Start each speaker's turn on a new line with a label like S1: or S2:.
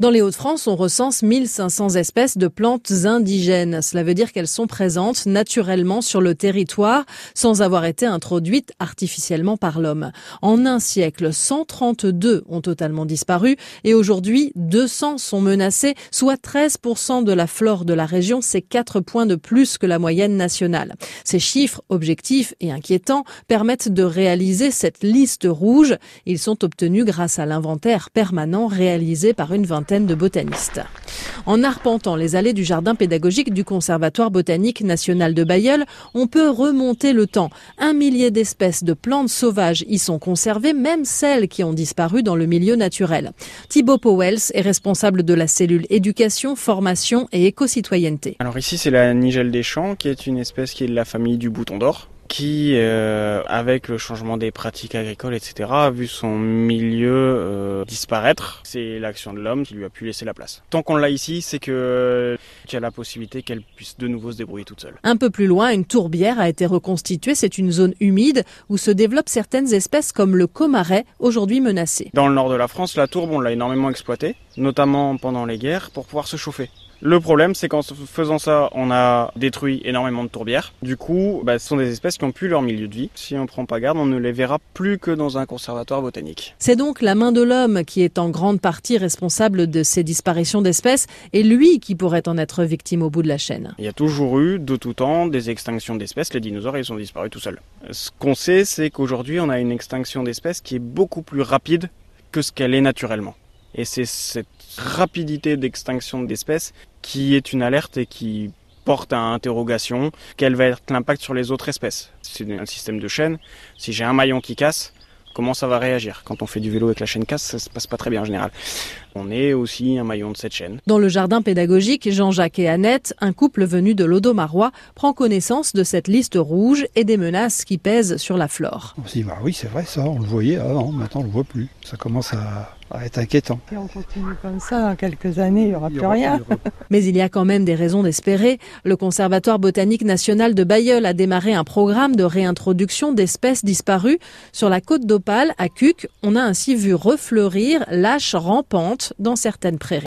S1: Dans les Hauts-de-France, on recense 1500 espèces de plantes indigènes. Cela veut dire qu'elles sont présentes naturellement sur le territoire sans avoir été introduites artificiellement par l'homme. En un siècle, 132 ont totalement disparu et aujourd'hui, 200 sont menacés, soit 13% de la flore de la région. C'est 4 points de plus que la moyenne nationale. Ces chiffres objectifs et inquiétants permettent de réaliser cette liste rouge. Ils sont obtenus grâce à l'inventaire permanent réalisé par une vingtaine de botanistes. En arpentant les allées du jardin pédagogique du Conservatoire botanique national de Bayeul, on peut remonter le temps. Un millier d'espèces de plantes sauvages y sont conservées, même celles qui ont disparu dans le milieu naturel. Thibaut Powells est responsable de la cellule éducation, formation et éco-citoyenneté.
S2: Alors ici c'est la nigelle des champs qui est une espèce qui est de la famille du bouton d'or qui, euh, avec le changement des pratiques agricoles, etc., a vu son milieu euh, disparaître. C'est l'action de l'homme qui lui a pu laisser la place. Tant qu'on l'a ici, c'est que qu'il y a la possibilité qu'elle puisse de nouveau se débrouiller toute seule.
S1: Un peu plus loin, une tourbière a été reconstituée. C'est une zone humide où se développent certaines espèces comme le comaret, aujourd'hui menacé.
S2: Dans le nord de la France, la tourbe, on l'a énormément exploitée, notamment pendant les guerres, pour pouvoir se chauffer. Le problème, c'est qu'en faisant ça, on a détruit énormément de tourbières. Du coup, bah, ce sont des espèces qui ont plus leur milieu de vie. Si on ne prend pas garde, on ne les verra plus que dans un conservatoire botanique.
S1: C'est donc la main de l'homme qui est en grande partie responsable de ces disparitions d'espèces et lui qui pourrait en être victime au bout de la chaîne.
S2: Il y a toujours eu, de tout temps, des extinctions d'espèces. Les dinosaures, ils sont disparus tout seuls. Ce qu'on sait, c'est qu'aujourd'hui, on a une extinction d'espèces qui est beaucoup plus rapide que ce qu'elle est naturellement. Et c'est cette rapidité d'extinction d'espèces qui est une alerte et qui porte à interrogation quel va être l'impact sur les autres espèces. C'est un système de chaîne. Si j'ai un maillon qui casse, comment ça va réagir? Quand on fait du vélo avec la chaîne casse, ça se passe pas très bien en général. On est aussi un maillon de cette chaîne.
S1: Dans le jardin pédagogique, Jean-Jacques et Annette, un couple venu de l'Odomarois, prend connaissance de cette liste rouge et des menaces qui pèsent sur la flore.
S3: On se dit, bah oui, c'est vrai ça, on le voyait avant, maintenant on le voit plus. Ça commence à, à être inquiétant.
S4: Si on continue comme ça, dans quelques années, il n'y aura plus rien.
S1: Mais il y a quand même des raisons d'espérer. Le Conservatoire botanique national de Bayeul a démarré un programme de réintroduction d'espèces disparues. Sur la côte d'Opale, à Cuc, on a ainsi vu refleurir l'âche dans certaines prairies.